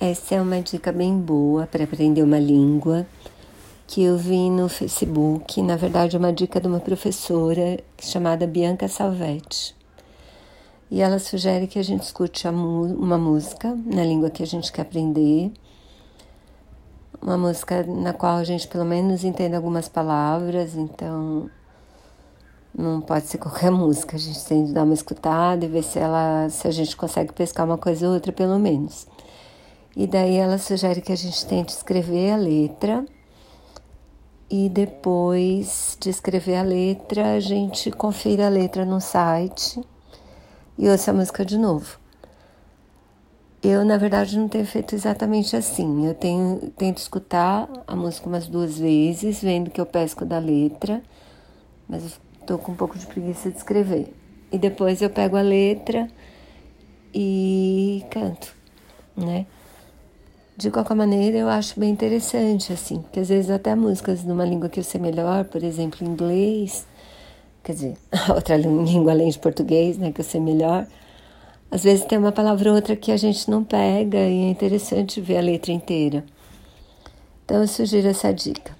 Essa é uma dica bem boa para aprender uma língua que eu vi no Facebook. Na verdade, é uma dica de uma professora chamada Bianca Salvetti. E ela sugere que a gente escute uma música na língua que a gente quer aprender. Uma música na qual a gente pelo menos entenda algumas palavras, então não pode ser qualquer música. A gente tem que dar uma escutada e ver se ela se a gente consegue pescar uma coisa ou outra pelo menos. E daí ela sugere que a gente tente escrever a letra e depois de escrever a letra, a gente confira a letra no site e ouça a música de novo. Eu, na verdade, não tenho feito exatamente assim. Eu tenho, tento escutar a música umas duas vezes, vendo que eu pesco da letra, mas eu estou com um pouco de preguiça de escrever. E depois eu pego a letra e canto, né? De qualquer maneira, eu acho bem interessante, assim, porque às vezes até músicas numa língua que eu sei melhor, por exemplo, inglês, quer dizer, outra língua além de português, né, que eu sei melhor, às vezes tem uma palavra ou outra que a gente não pega e é interessante ver a letra inteira. Então eu sugiro essa dica.